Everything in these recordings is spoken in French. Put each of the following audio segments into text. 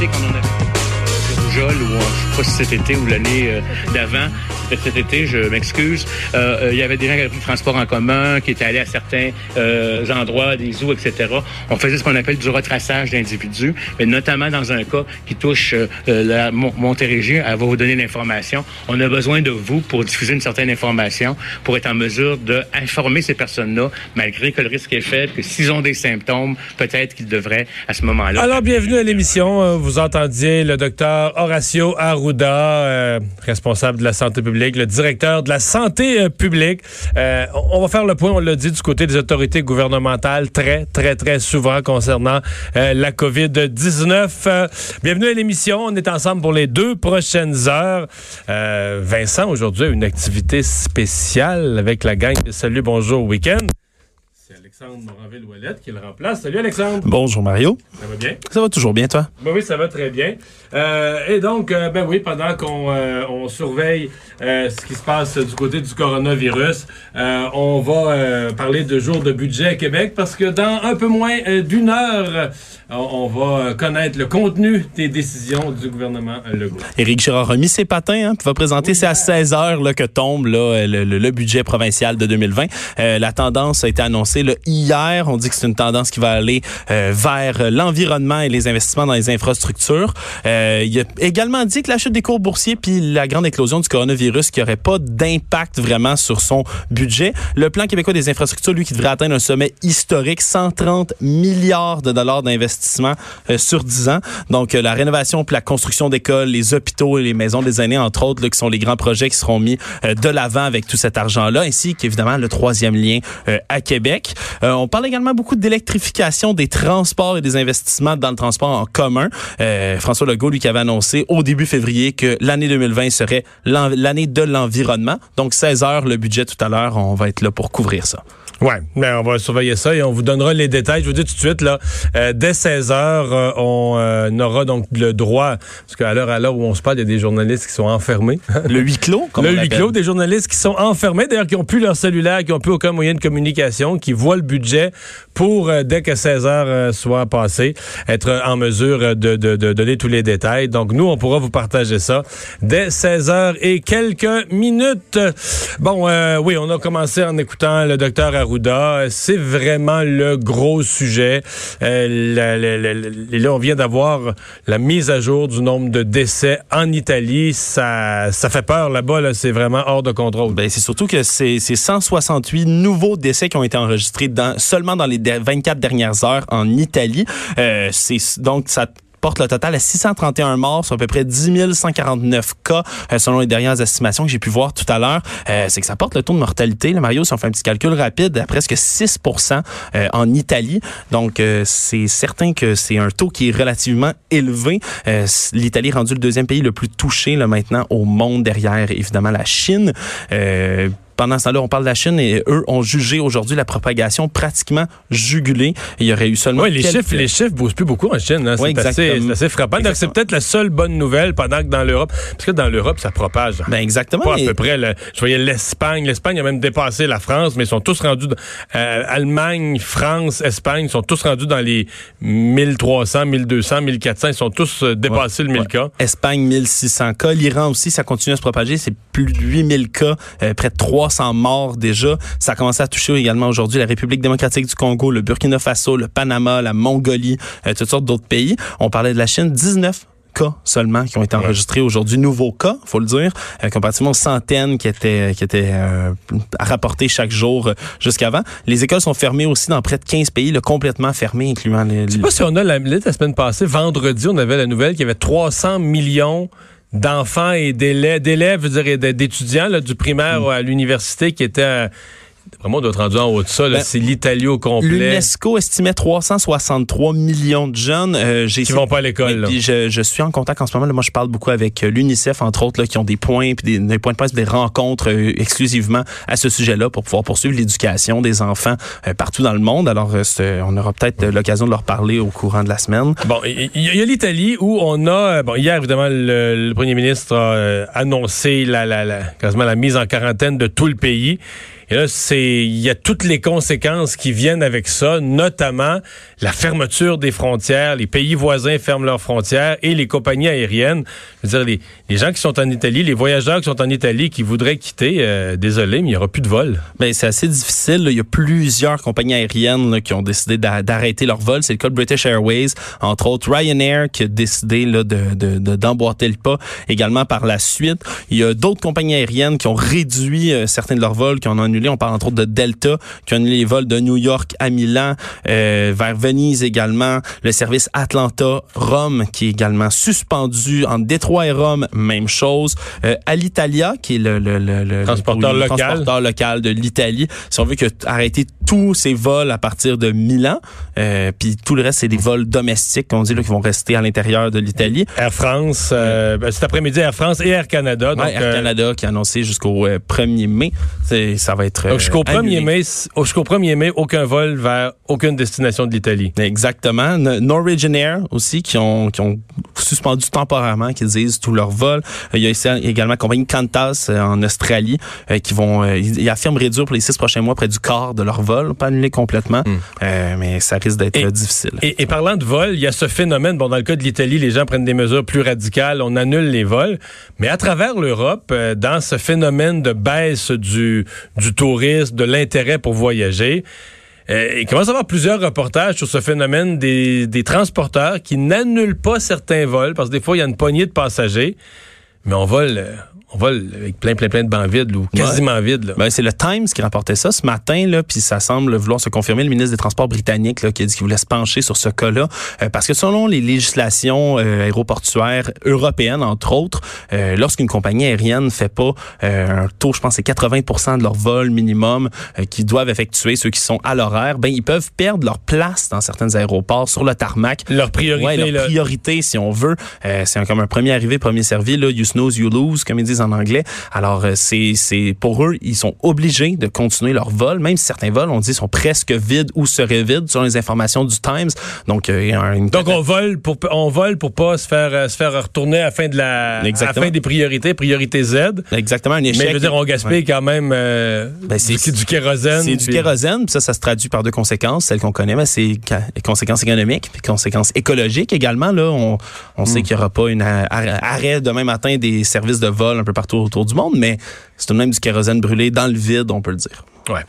Quand on a le rougeole, ou euh, je sais pas si cet été ou l'année euh, d'avant, cet été, je m'excuse, euh, euh, il y avait des gens qui avaient pris le transport en commun, qui étaient allés à certains euh, endroits, des zoos, etc. On faisait ce qu'on appelle du retraçage d'individus, mais notamment dans un cas qui touche la Mon- Montérégie, elle va vous donner l'information. On a besoin de vous pour diffuser une certaine information, pour être en mesure d'informer ces personnes-là, malgré que le risque est faible, que s'ils ont des symptômes, peut-être qu'ils devraient, à ce moment-là, Alors, bienvenue à l'émission. Vous entendiez le docteur Horacio Arruda, responsable de la santé publique, le directeur de la santé euh, publique. Euh, on va faire le point, on l'a dit, du côté des autorités gouvernementales, très, très, très souvent concernant euh, la COVID-19. Euh, bienvenue à l'émission. On est ensemble pour les deux prochaines heures. Vincent, aujourd'hui, une activité spéciale avec la gang Salut, bonjour, week-end. Alexandre Moranville-Ouellette qui le remplace. Salut, Alexandre. Bonjour Mario. Ça va bien? Ça va toujours bien toi? Ben oui, ça va très bien. Euh, et donc, euh, ben oui, pendant qu'on euh, on surveille ce qui se passe du côté du coronavirus, on va parler de jour de budget à Québec parce que dans un peu moins d'une heure, on, va connaître le contenu des décisions du gouvernement Legault. Éric Girard a mis ses patins, hein, puis va présenter, c'est à 16 heures là, que tombe là, le, le- le budget provincial de 2020. Euh, la tendance a été annoncée là, hier. On dit que c'est une tendance qui va aller euh, vers l'environnement et les investissements dans les infrastructures. Euh, il a également dit que la chute des cours boursiers puis la grande éclosion du coronavirus qui aurait pas d'impact vraiment sur son budget. Le plan québécois des infrastructures, lui, qui devrait atteindre un sommet historique, 130 milliards de dollars d'investissement euh, sur 10 ans. Donc, euh, la rénovation puis la construction d'écoles, les hôpitaux et les maisons des aînés, entre autres, là, qui sont les grands projets qui seront mis euh, de l'avant avec tout cet argent-là, ainsi qu'évidemment le troisième lien euh, à Québec. Euh, on parle également beaucoup d'électrification des transports et des investissements dans le transport en commun. Euh, François Legault, lui, qui avait annoncé au début février que l'année 2020 serait l'année de l'environnement. Donc, 16 heures, le budget tout à l'heure, on va être là pour couvrir ça. Ouais, ben on va surveiller ça et on vous donnera les détails. Je vous dis tout de suite là, euh, dès 16 heures, euh, on euh, aura donc le droit, parce qu'à l'heure à l'heure où on se parle, il y a des journalistes qui sont enfermés. Le huis clos, comme le on huis clos, des journalistes qui sont enfermés, d'ailleurs qui n'ont plus leur cellulaire, qui n'ont plus aucun moyen de communication, qui voient le budget pour, dès que 16 heures soit passé, être en mesure de, de, de donner tous les détails. Donc nous, on pourra vous partager ça dès 16 heures et quelques minutes. Bon, euh, oui, on a commencé en écoutant le docteur C'est vraiment le gros sujet. Euh, là, on vient d'avoir la mise à jour du nombre de décès en Italie. Ça, fait peur là-bas. Là, c'est vraiment hors de contrôle. Ben, c'est surtout que c'est c'est 168 nouveaux décès qui ont été enregistrés seulement dans les de- 24 dernières heures en Italie. Euh, donc ça porte le total à 631 morts, sur à peu près 10 149 cas, euh, selon les dernières estimations que j'ai pu voir tout à l'heure. Euh, c'est que ça porte le taux de mortalité, là, Mario, si on fait un petit calcul rapide, à presque 6 euh, en Italie. Donc, c'est certain que c'est un taux qui est relativement élevé. L'Italie est rendu le deuxième pays le plus touché là, maintenant au monde, derrière évidemment la Chine. Pendant ce temps-là, on parle de la Chine et eux ont jugé aujourd'hui la propagation pratiquement jugulée. Il y aurait eu seulement Oui, les quelques- chiffres, les chiffres bougent plus beaucoup en Chine. hein. Oui, c'est assez, assez frappant. Donc, c'est peut-être la seule bonne nouvelle pendant que dans l'Europe, parce que dans l'Europe, ça propage. Ben exactement. Pas à peu près. je voyais l'Espagne. L'Espagne a même dépassé la France, mais ils sont tous rendus. dans- euh, Allemagne, France, Espagne sont tous rendus dans les 1300, 1200, 1400. Ils sont tous euh, dépassés le 1000 Ouais. cas. Espagne, 1600 cas. L'Iran aussi, ça continue à se propager. C'est plus de 8000 cas, euh, près de 300 morts déjà. Ça a commencé à toucher également aujourd'hui la République démocratique du Congo, le Burkina Faso, le Panama, la Mongolie, euh, toutes sortes d'autres pays. On parlait de la Chine, 19 cas seulement qui ont été enregistrés aujourd'hui, nouveaux cas, faut le dire, euh, comparativement aux centaines qui étaient qui étaient euh, à rapporter chaque jour euh, jusqu'avant. Les écoles sont fermées aussi dans près de 15 pays, là, complètement fermées, incluant les, Je sais pas si on a la, la semaine passée, vendredi, on avait la nouvelle qu'il y avait 300 millions d'enfants et d'élèves, d'élèves, je et d'étudiants là, du primaire à l'université qui étaient euh, vraiment, on doit être rendu en haut de ça. là. Ben, c'est l'Italie au complet L'UNESCO estimait 363 millions de jeunes. Euh, qui vont pas à l'école. je, je suis en contact en ce moment. Là, moi, je parle beaucoup avec euh, l'UNICEF, entre autres, là, qui ont des points, puis des, des points de presse, des rencontres euh, exclusivement à ce sujet-là pour pouvoir poursuivre l'éducation des enfants euh, partout dans le monde. Alors, on aura peut-être l'occasion de leur parler au courant de la semaine. Bon, il y, a l'Italie où on a, bon, hier évidemment, le, le premier ministre a annoncé la, la, la, quasiment la mise en quarantaine de tout le pays. Et là, c'est, il y a toutes les conséquences qui viennent avec ça, notamment la fermeture des frontières. Les pays voisins ferment leurs frontières et les compagnies aériennes. Je veux dire, les, les gens qui sont en Italie, les voyageurs qui sont en Italie, qui voudraient quitter, euh, désolé, mais il y aura plus de vol. Ben, c'est assez difficile. Il y a plusieurs compagnies aériennes qui ont décidé d'a- d'arrêter leur vol. C'est le cas de British Airways, entre autres Ryanair qui a décidé là, de- d'emboîter le pas également par la suite. Il y a d'autres compagnies aériennes qui ont réduit euh, certains de leurs vols, qui en ont annulé. On parle entre autres de Delta, qui a annulé les vols de New York à Milan, euh, vers Venise également. Le service Atlanta-Rome qui est également suspendu. En Détroit et Rome, même chose. Euh, Alitalia, qui est le, le, le, le- Transporteur local. transporteur local de l'Italie. Si on veut que arrêter tous ces vols à partir de Milan, euh, puis tout le reste c'est des vols domestiques qu'on dit là qui vont rester à l'intérieur de l'Italie. Air France, euh, ben, cet après-midi, Air France et Air Canada. Donc, Ouais, Air euh, Canada qui a annoncé jusqu'au euh, 1er mai, ça va être Donc, jusqu'au euh, 1er annulé. mai, jusqu'au 1er mai, aucun vol vers aucune destination de l'Italie. Exactement. Norwegian Air aussi qui ont, qui ont suspendu temporairement, qui disent tous leurs vols. Euh, Il y a également la compagnie Qantas euh, en Australie euh, qui vont, ils affirment réduire pour les six prochains mois près du quart de leur vol, pas annuler complètement, euh, mais ça risque d'être Et- difficile. Et, et parlant de vol, il y a ce phénomène. Bon, dans le cas de l'Italie, les gens prennent des mesures plus radicales, on annule les vols. Mais à travers l'Europe, dans ce phénomène de baisse du, du tourisme, de l'intérêt pour voyager, euh, il commence à avoir plusieurs reportages sur ce phénomène des, des transporteurs qui n'annulent pas certains vols parce que des fois, il y a une poignée de passagers, mais on vole, euh, on vole avec plein, plein, plein de bancs vides, ou quasiment vides. Ben, c'est le Times qui rapportait ça ce matin, là, puis ça semble vouloir se confirmer. Le ministre des Transports britannique là, qui a dit qu'il voulait se pencher sur ce cas-là, euh, parce que selon les législations euh, aéroportuaires européennes, entre autres, euh, lorsqu'une compagnie aérienne fait pas euh, un taux, je pense, c'est 80% de leur vol minimum euh, qu'ils doivent effectuer, ceux qui sont à l'horaire, ben ils peuvent perdre leur place dans certains aéroports sur le tarmac. Leur priorité, Ouais, leur là. priorité, si on veut. Euh, c'est comme un premier arrivé, premier servi. Là, you snooze, you lose, comme ils disent en anglais. Alors, euh, c'est, c'est pour eux, ils sont obligés de continuer leur vol, même si certains vols, on dit, sont presque vides ou seraient vides, selon les informations du Times. Donc, euh, il y a une Donc on vole pour on vole pour pas se faire euh, se faire retourner à la fin de la à fin des priorités, priorité Z. exactement un échec. Mais je veux dire, on gaspille quand même euh, Ben, c'est- du, du kérosène. C'est du kérosène, puis ça, ça se traduit par deux conséquences. Celles qu'on connaît, mais c'est conséquences économiques, puis conséquences écologiques également. Là, on, on Hmm. sait qu'il n'y aura pas une arrêt demain matin des services de vol un peu partout autour du monde, mais c'est tout de même du kérosène brûlé dans le vide, on peut le dire. Ouais.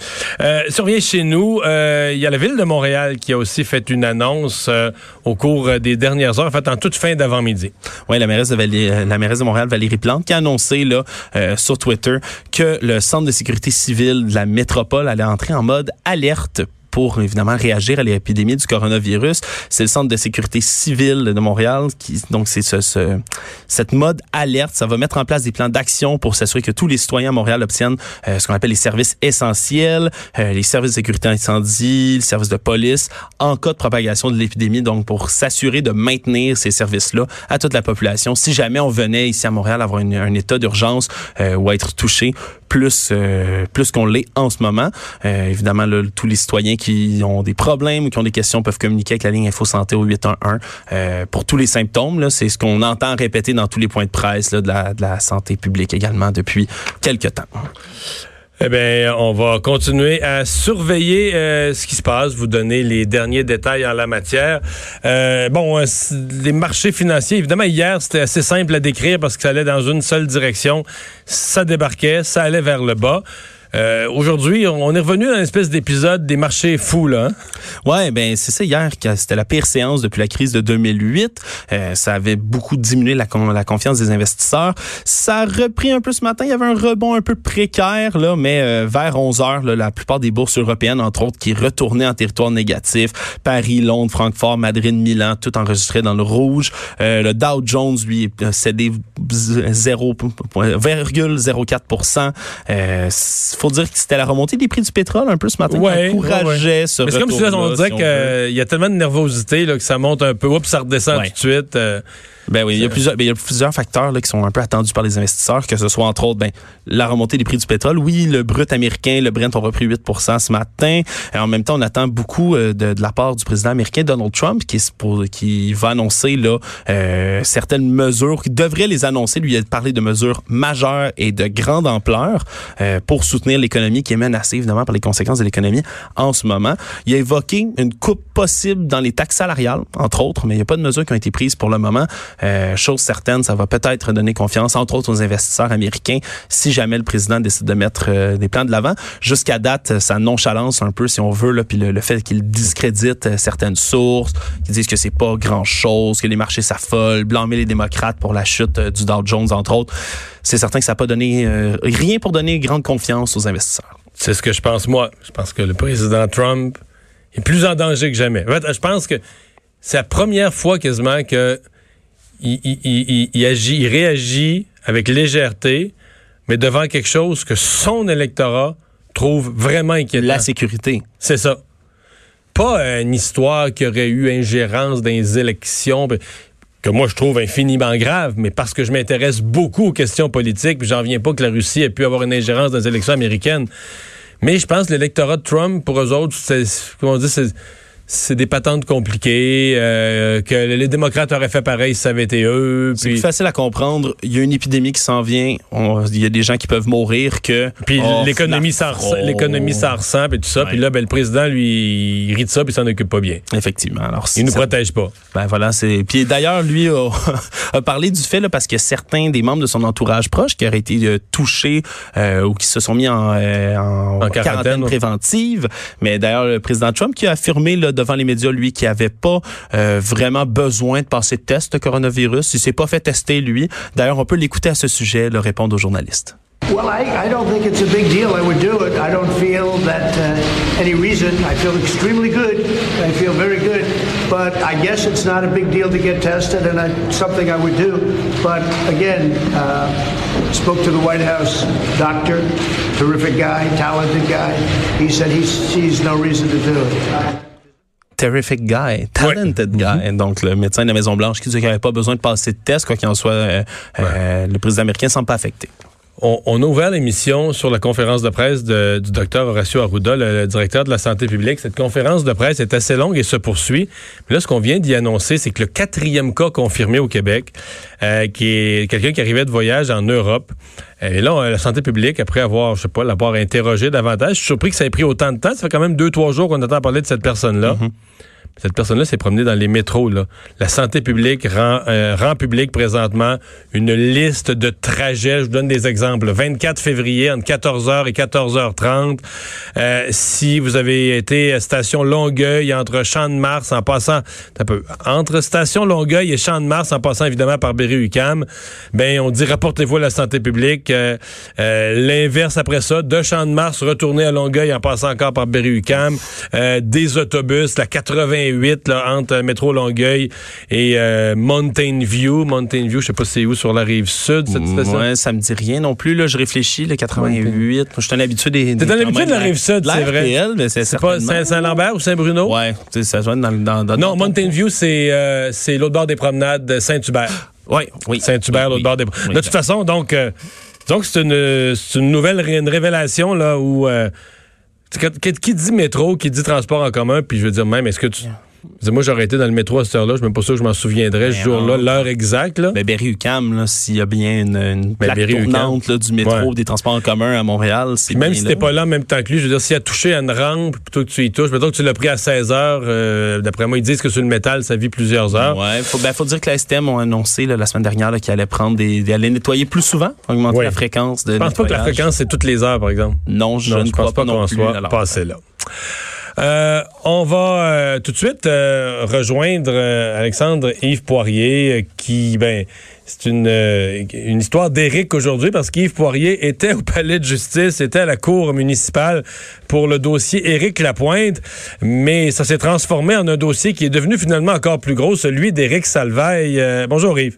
Euh, revient chez nous, euh, il y a la ville de Montréal qui a aussi fait une annonce euh, au cours euh, des dernières heures, en fait en toute fin d'avant-midi. Oui, la mairesse de la mairesse de Montréal, Valérie Plante, qui a annoncé là euh, sur Twitter que le centre de sécurité civile de la métropole allait entrer en mode alerte pour évidemment réagir à l'épidémie du coronavirus. C'est le centre de sécurité civile de Montréal qui donc c'est ce, ce- cette mode alerte, ça va mettre en place des plans d'action pour s'assurer que tous les citoyens à Montréal obtiennent euh, ce qu'on appelle les services essentiels, euh, les services de sécurité incendie, le service de police en cas de propagation de l'épidémie. Donc pour s'assurer de maintenir ces services-là à toute la population. Si jamais on venait ici à Montréal avoir une- un état d'urgence euh, ou être touché plus euh, plus qu'on l'est en ce moment. Euh, évidemment, là, tous les citoyens qui ont des problèmes ou qui ont des questions peuvent communiquer avec la ligne Info Santé au 811 euh, pour tous les symptômes. C'est ce qu'on entend répéter dans tous les points de presse là, de, la, de la santé publique également depuis quelques temps. Eh bien, on va continuer à surveiller euh, ce qui se passe, vous donner les derniers détails en la matière. Euh, bon, euh, les marchés financiers, évidemment, hier, c'était assez simple à décrire parce que ça allait dans une seule direction. Ça débarquait, ça allait vers le bas. Euh, Aujourd'hui, on est revenu dans une espèce d'épisode des marchés fous, là. hein? Ouais, ben c'est ça hier c'était la pire séance depuis la crise de 2008. Euh, ça avait beaucoup diminué la, con- la confiance des investisseurs. Ça a repris un peu ce matin. Il y avait un rebond un peu précaire là, mais euh, vers 11 heures, là, la plupart des bourses européennes, entre autres, qui retournaient en territoire négatif. Paris, Londres, Francfort, Madrid, Milan, tout enregistré dans le rouge. Euh, le Dow Jones, lui, cédé 0,04 euh, faut dire que c'était la remontée des prix du pétrole un peu ce matin Ouais, qui encourageait ouais, ce Mais c'est comme si là, on si on qu'il veut. y a tellement de nervosité là, que ça monte un peu, oups, ça redescend Ouais. tout de suite. euh, Ben oui, il y a plusieurs, ben, il y a plusieurs facteurs là, qui sont un peu attendus par les investisseurs, que ce soit entre autres ben, la remontée des prix du pétrole. Oui, le brut américain, le Brent ont repris 8% ce matin. Et en même temps, on attend beaucoup euh, de, de la part du président américain Donald Trump, qui, qui va annoncer là euh, certaines mesures, qui devrait les annoncer. Lui, il a parlé de mesures majeures et de grande ampleur euh, pour soutenir l'économie qui est menacée évidemment par les conséquences de l'économie en ce moment. Il a évoqué une coupe possible dans les taxes salariales, entre autres, mais il n'y a pas de mesures qui ont été prises pour le moment. Euh, chose certaine, ça va peut-être donner confiance, entre autres, aux investisseurs américains si jamais le président décide de mettre euh, des plans de l'avant. Jusqu'à date, ça nonchalance un peu, si on veut, là, puis le, fait qu'il discrédite euh, certaines sources, qu'ils disent que c'est pas grand-chose, que les marchés s'affolent, blâmer les démocrates pour la chute du Dow Jones, entre autres. C'est certain que ça n'a pas donné euh, rien pour donner grande confiance aux investisseurs. C'est ce que je pense, moi. Je pense que le président Trump est plus en danger que jamais. En fait, je pense que c'est la première fois quasiment que il, il- il- il agit, il réagit avec légèreté, mais devant quelque chose que son électorat trouve vraiment inquiétant. La sécurité. C'est ça. Pas une histoire qui aurait eu ingérence dans les élections, que moi je trouve infiniment grave, mais parce que je m'intéresse beaucoup aux questions politiques, puis j'en viens pas que la Russie ait pu avoir une ingérence dans les élections américaines. Mais je pense que l'électorat de Trump, pour eux autres, c'est, comment on dit, c'est, c'est des patentes compliquées, euh, que les démocrates auraient fait pareil si ça avait été eux. C'est Puis, plus facile à comprendre. Il y a une épidémie qui s'en vient. On- il y a des gens qui peuvent mourir que. puis Oh, l'économie s'en ressent, puis tout ça. Ouais. Puis là, ben, le président, lui, il rit de ça, puis s'en occupe pas bien. Effectivement. Alors, Il nous ça- protège pas. Ben voilà, c'est. Puis d'ailleurs, lui a, a parlé du fait là, parce que certains des membres de son entourage proche qui auraient été euh, touchés euh, ou qui se sont mis en, en, En quarantaine, ouais. préventive. Mais d'ailleurs, le président Trump qui a affirmé là, devant les médias lui qu'il avait pas euh, vraiment besoin de passer de test de coronavirus. Il s'est pas fait tester lui. D'ailleurs, on peut l'écouter à ce sujet, le répondre aux journalistes. Well, I, I don't think it's a big deal. I would do it. I don't feel that uh, any reason. I feel extremely good. I feel very good. But I guess it's not a big deal to get tested, and I, something I would do. But again, uh, spoke to the White House doctor, terrific guy, talented guy. He said he sees no reason to do it. Terrific guy, talented guy. Donc, le médecin de la Maison-Blanche qui dit qu'il n'avait pas besoin de passer de test, quoi qu'il en soit, euh, euh, le président américain ne semble pas affecté. On, on a ouvert l'émission sur la conférence de presse du docteur Horacio Arruda, le, directeur de la santé publique. Cette conférence de presse est assez longue et se poursuit. Mais là, ce qu'on vient d'y annoncer, c'est que le quatrième cas confirmé au Québec, euh, qui est quelqu'un qui arrivait de voyage en Europe. Et là, on- la santé publique, après avoir, je sais pas, l'avoir interrogé davantage, je suis surpris que ça ait pris autant de temps. Ça fait quand même deux, trois jours qu'on attend parler de cette personne-là. Cette personne-là s'est promenée dans les métros. Là. La santé publique rend, euh, rend public présentement une liste de trajets. Je vous donne des exemples. Le 24 février, entre 14h et 14h30. Euh, si vous avez été à station Longueuil, entre Champ-de-Mars, en passant... peu, entre station Longueuil et Champ-de-Mars, en passant évidemment par Berry-UQAM, ben, on dit rapportez-vous à la santé publique. Euh, euh, L'inverse après ça, de Champ-de-Mars, retourner à Longueuil en passant encore par Berry-UQAM. Euh, des autobus, la 88 là, entre métro Longueuil et euh, Mountain View. Mountain View, je sais pas c'est où sur la rive sud cette station. Ouais, ça me dit rien non plus. Là, je réfléchis, le 88. Moi, je suis un habitué des. T'es des- un habitué même de la rive sud, c'est vrai. C'est pas Saint- Saint-Lambert ou Saint-Bruno? Ouais, tu sais, ça se voit dans, dans, dans Non, Mountain View, c'est euh, c'est l'autre bord des promenades de Saint-Hubert. Ouais, oui. Saint-Hubert, Oui, l'autre bord des. oui. de toute façon, donc, euh, donc c'est une, une nouvelle une révélation là où euh, qui, dit métro, qui dit transport en commun, puis je veux dire même, est-ce que tu moi, j'aurais été dans le métro à cette heure-là. Je suis même pas sûr que je m'en souviendrais ce Ben jour-là, non. l'heure exacte. Là. Mais Berry-UQAM, là, s'il y a bien une, une plaque Berry-UQAM. tournante là, du métro, Ouais. des transports en commun à Montréal, c'est même bien si t'es pas là en même temps que lui, je veux dire, s'il a touché à une rampe, plutôt que tu y touches, mettons que tu l'as pris à 16 heures, euh, d'après moi, ils disent que sur le métal, ça vit plusieurs heures. Ouais, faut, ben, faut dire que la STM ont annoncé là, la semaine dernière qu'ils allaient prendre des, des- allaient nettoyer plus souvent, augmenter Ouais. la fréquence de Je pense pas que la fréquence, c'est toutes les heures, par exemple. Non, je Non, ne je crois pense pas non qu'on plus. soit passé là. Euh, on va euh, tout de suite euh, rejoindre Alexandre Yves Poirier, qui, ben, c'est une, une histoire d'Éric aujourd'hui, parce qu'Yves Poirier était au palais de justice, était à la cour municipale pour le dossier Éric Lapointe, mais ça s'est transformé en un dossier qui est devenu finalement encore plus gros, celui d'Éric Salvaille. Euh, bonjour Yves.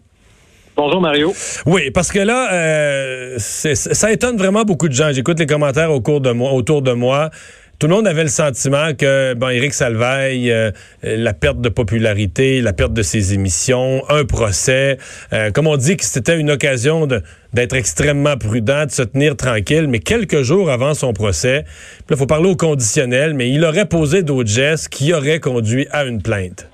Bonjour Mario. Oui, parce que là, euh, ça étonne vraiment beaucoup de gens. J'écoute les commentaires au cours de moi, autour de moi. Tout le monde avait le sentiment que, bon, Éric Salvaille, euh, la perte de popularité, la perte de ses émissions, un procès, euh, comme on dit que c'était une occasion d'être extrêmement prudent, de se tenir tranquille, mais quelques jours avant son procès, il faut parler au conditionnel, mais il aurait posé d'autres gestes qui auraient conduit à une plainte.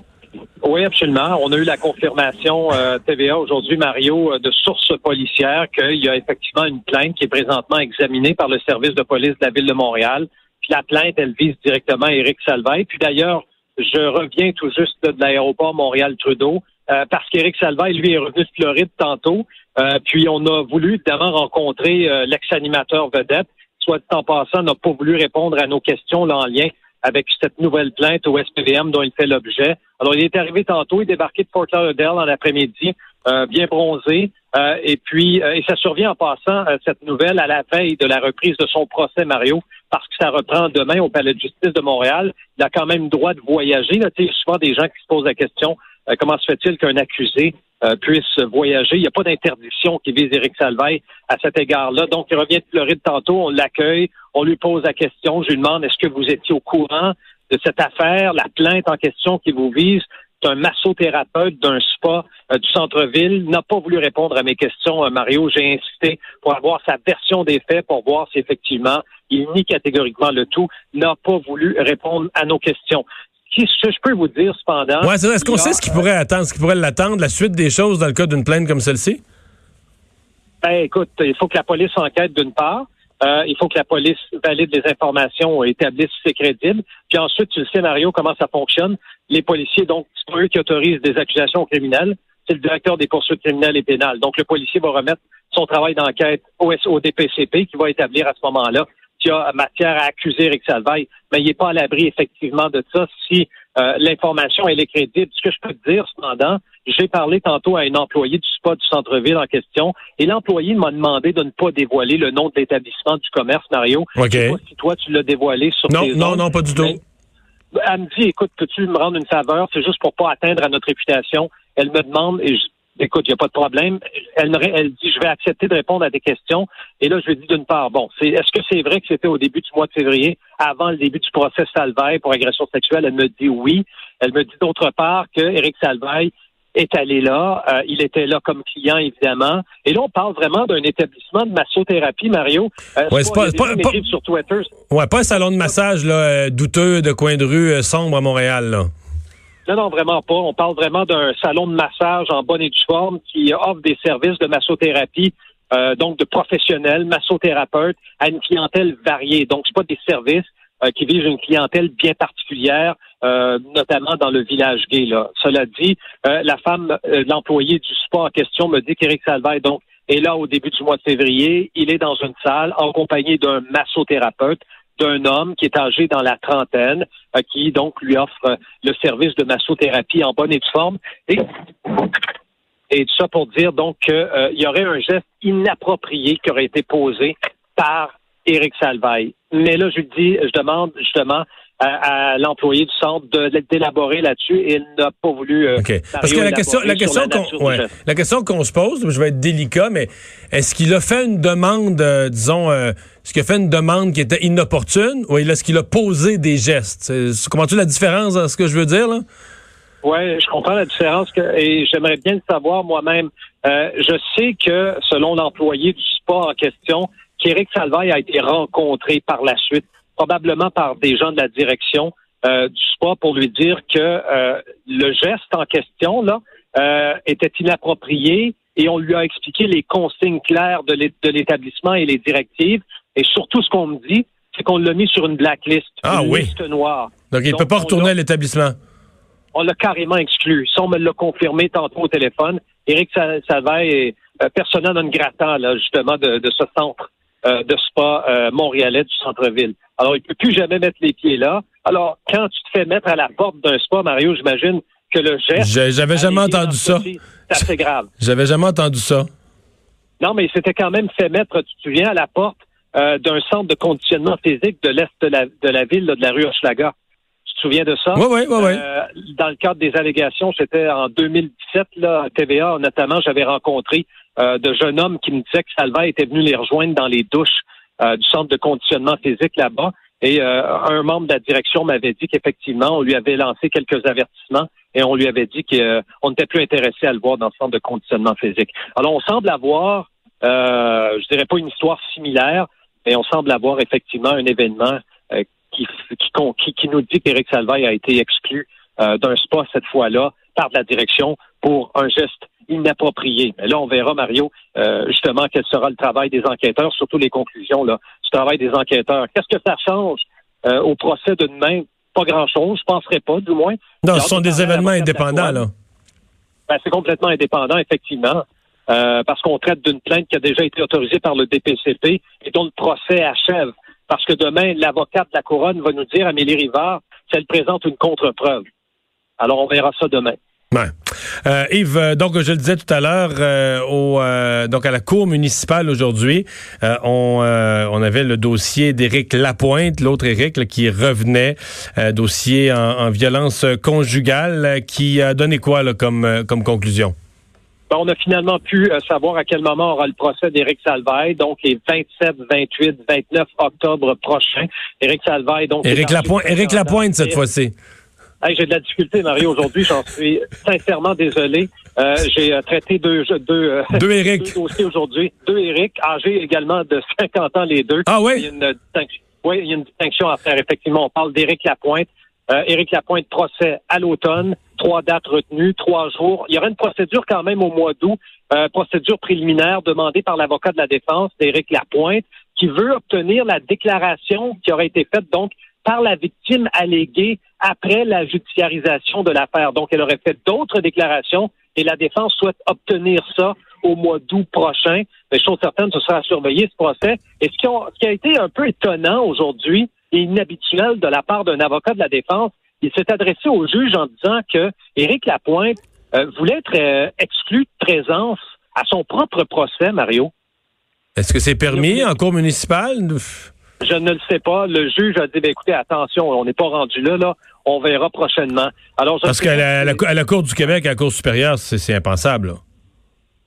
Oui, absolument. On a eu la confirmation euh, TVA aujourd'hui, Mario, de sources policières qu'il y a effectivement une plainte qui est présentement examinée par le service de police de la ville de Montréal puis la plainte, elle vise directement Éric Salvaille. Puis d'ailleurs, je reviens tout juste de l'aéroport Montréal-Trudeau euh, parce qu'Éric Salvaille, lui, est revenu de Floride tantôt. Euh, puis on a voulu évidemment rencontrer euh, l'ex-animateur vedette. Soit en passant, n'a pas voulu répondre à nos questions là, en lien avec cette nouvelle plainte au SPVM dont il fait l'objet. Alors, il est arrivé tantôt, il est débarqué de Fort Lauderdale en après-midi, bien bronzé. et puis, et ça survient en passant cette nouvelle à la veille de la reprise de son procès, Mario parce que ça reprend demain au Palais de justice de Montréal. Il a quand même droit de voyager. Là. Il y a souvent des gens qui se posent la question euh, comment se fait-il qu'un accusé euh, puisse voyager? Il n'y a pas d'interdiction qui vise Éric Salveille à cet égard-là. Donc, il revient de Floride tantôt, on l'accueille, on lui pose la question. Je lui demande est-ce que vous étiez au courant de cette affaire, la plainte en question qui vous vise? un massothérapeute d'un spa euh, du centre-ville, n'a pas voulu répondre à mes questions, Mario. J'ai insisté pour avoir sa version des faits, pour voir si effectivement il nie catégoriquement le tout, n'a pas voulu répondre à nos questions. Ce que je peux vous dire, cependant... Ouais, Est-ce qu'on sait ce qui pourrait attendre, ce qui pourrait l'attendre, la suite des choses dans le cas d'une plainte comme celle-ci? Ben, écoute, il faut que la police enquête d'une part. Euh, il faut que la police valide les informations, établisse si c'est crédible. Puis ensuite, tu le scénario, comment ça fonctionne. Les policiers, donc, c'est eux qui autorisent des accusations criminelles. C'est le directeur des poursuites criminelles et pénales. Donc, le policier va remettre son travail d'enquête au, au DPCP qui va établir à ce moment-là y a matière à accuser Eric Salvaille, mais il n'est pas à l'abri effectivement de ça si euh, l'information elle est crédible. Ce que je peux te dire cependant, j'ai parlé tantôt à un employé du spot du centre-ville en question et l'employé m'a demandé de ne pas dévoiler le nom de l'établissement du commerce, Mario. OK. sais pas si toi tu l'as dévoilé sur non, tes Non, non, pas du tout. elle me dit, écoute, peux-tu me rendre une faveur? C'est juste pour pas atteindre à notre réputation. Elle me demande, et je, écoute, il n'y a pas de problème. Elle, elle dit, je vais accepter de répondre à des questions. Et là, je lui dis d'une part, bon, c'est, est-ce que c'est vrai que c'était au début du mois de février, avant le début du procès Salvaille pour agression sexuelle? Elle me dit oui. Elle me dit d'autre part que Éric Salvaille est allé là. Euh, il était là comme client, évidemment. Et là, on parle vraiment d'un établissement de massothérapie, Mario. Euh, ouais, c'est pas, pas, pas, sur Twitter. Ouais, pas un salon de massage là, euh, douteux de coin de rue sombre à Montréal. Là. Non, vraiment pas. On parle vraiment d'un salon de massage en bonne et due forme qui offre des services de massothérapie, euh, donc de professionnels, massothérapeutes, à une clientèle variée. Donc, c'est pas des services euh, qui visent une clientèle bien particulière, euh, notamment dans le village gay. Là. Cela dit, la femme, l'employé du spa en question me dit qu'Éric Salvaille, donc, est là au début du mois de février. Il est dans une salle en compagnie d'un massothérapeute d'un homme qui est âgé dans la trentaine, euh, qui donc lui offre euh, le service de massothérapie en bonne et due forme. Et, et tout ça pour dire donc qu'il euh, y aurait un geste inapproprié qui aurait été posé par Éric Salvaille. Mais là, je dis, je demande justement à, l'employé du centre d'élaborer là-dessus. Et il n'a pas voulu. Euh, Parce que la question, la question qu'on, la question qu'on se pose, je vais être délicat, mais est-ce qu'il a fait une demande, euh, disons, euh, est-ce qu'il a fait une demande qui était inopportune ou est-ce qu'il a posé des gestes? Comment tu la différence dans ce que je veux dire là? Oui, je comprends la différence et j'aimerais bien le savoir moi-même. je sais que selon l'employé du sport en question, qu'Éric Salvaille a été rencontré par la suite probablement par des gens de la direction euh, du sport pour lui dire que euh, le geste en question là euh, était inapproprié et on lui a expliqué les consignes claires de l'établissement et les directives et surtout ce qu'on me dit c'est qu'on l'a mis sur une blacklist, ah, une oui. liste noire. Donc il ne peut pas retourner à l'établissement. On l'a carrément exclu. Ça, on me l'a confirmé tantôt au téléphone. Éric Salvay est personnel non grattant, là, justement, de, de ce centre euh, de spa euh, montréalais du centre-ville. Alors, il ne peut plus jamais mettre les pieds là. Alors, quand tu te fais mettre à la porte d'un spa, Mario, j'imagine que le geste... J'avais jamais entendu ça. C'est assez grave. J'avais jamais entendu ça. Non, mais il s'était quand même fait mettre, tu te souviens, à la porte euh, d'un centre de conditionnement physique de l'est de la, de la ville, de la rue Hochelaga. Te souviens de ça? Oui, oui, oui, oui. Euh, dans le cadre des allégations, c'était en 2017, là, à TVA, notamment, j'avais rencontré euh, de jeunes hommes qui me disaient que Salva était venu les rejoindre dans les douches euh, du centre de conditionnement physique là-bas. Et un membre de la direction m'avait dit qu'effectivement, on lui avait lancé quelques avertissements et on lui avait dit qu'on n'était plus intéressé à le voir dans le centre de conditionnement physique. Alors, on semble avoir, je dirais pas une histoire similaire, mais on semble avoir effectivement un événement qui, qui, qui, nous dit qu'Éric Salvaille a été exclu euh, d'un spa cette fois-là par la direction pour un geste inapproprié. Mais là, on verra, Mario, euh, justement, quel sera le travail des enquêteurs, surtout les conclusions là, du travail des enquêteurs. Qu'est-ce que ça change euh, au procès de demain? Pas grand-chose, je penserais pas, du moins. Non, ce sont des événements indépendants, là. Ben, c'est complètement indépendant, effectivement. Euh, parce qu'on traite d'une plainte qui a déjà été autorisée par le DPCP et dont le procès achève. Parce que demain, l'avocate de la couronne va nous dire, Amélie Rivard, si elle présente une contre-preuve. Alors, on verra ça demain. Euh, Yves, euh, donc je le disais tout à l'heure, euh, donc à la cour municipale aujourd'hui, on, avait le dossier d'Éric Lapointe, l'autre Éric qui revenait, dossier en, en, violence conjugale, qui a donné quoi comme conclusion? Ben, on a finalement pu savoir à quel moment aura le procès d'Éric Salvaille, donc les 27, 28, 29 octobre prochains. Éric Salvaille, donc. Éric Lapointe, Éric Lapointe cette fois-ci. Hey, j'ai de la difficulté, Mario, aujourd'hui. J'en suis sincèrement désolé. Euh, j'ai euh, traité deux, deux, euh, deux, Eric. deux dossiers aujourd'hui. Deux Eric, âgés également de 50 ans les deux. Ah oui? Il y a une oui, il y a une distinction à faire, effectivement. On parle d'Éric Lapointe. Euh, Éric Lapointe, procès à l'automne. Trois dates retenues, trois jours. Il y aura une procédure quand même au mois d'août, euh, procédure préliminaire demandée par l'avocat de la défense d'Éric Lapointe, qui veut obtenir la déclaration qui aurait été faite donc par la victime alléguée après la judiciarisation de l'affaire. Donc, elle aurait fait d'autres déclarations et la défense souhaite obtenir ça au mois d'août prochain. Mais chose certaine, ce sera à surveiller ce procès. Et ce qui, ce qui a été un peu étonnant aujourd'hui et inhabituel de la part d'un avocat de la défense, il s'est adressé au juge en disant que Éric Lapointe euh, voulait être euh, exclu de présence à son propre procès, Mario. Est-ce que c'est permis en cour municipale? Je ne le sais pas. Le juge a dit, ben, écoutez, attention, on n'est pas rendu là, là. On verra prochainement. Alors, Parce qu'à la, la, Cour du Québec, à la Cour supérieure, c'est impensable.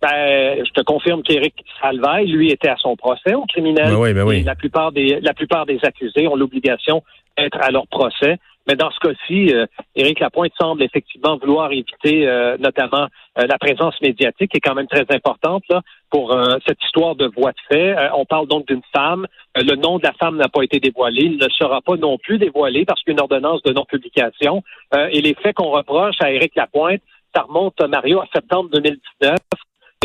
Ben, je te confirme qu'Éric Salvaille, lui, était à son procès au criminel. Ben oui, ben oui. la plupart des la plupart des accusés ont l'obligation d'être à leur procès. Mais dans ce cas-ci, euh, Éric Lapointe semble effectivement vouloir éviter euh, notamment euh, la présence médiatique, qui est quand même très importante là, pour euh, cette histoire de voie de fait. on parle donc d'une femme. le nom de la femme n'a pas été dévoilé. Il ne sera pas non plus dévoilé parce qu'une ordonnance de non-publication. et les faits qu'on reproche à Éric Lapointe, ça remonte, Mario, à septembre 2019.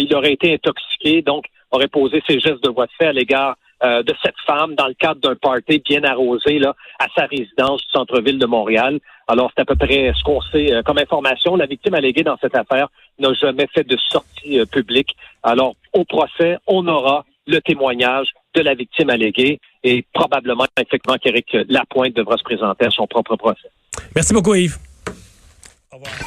Il aurait été intoxiqué, donc aurait posé ses gestes de voie de fait à l'égard euh, de cette femme dans le cadre d'un party bien arrosé là, à sa résidence du centre-ville de Montréal. Alors, c'est à peu près ce qu'on sait euh, comme information. La victime alléguée dans cette affaire n'a jamais fait de sortie euh, publique. Alors, au procès, on aura le témoignage de la victime alléguée et probablement, effectivement, qu'Éric Lapointe devra se présenter à son propre procès. Merci beaucoup, Yves. Au revoir.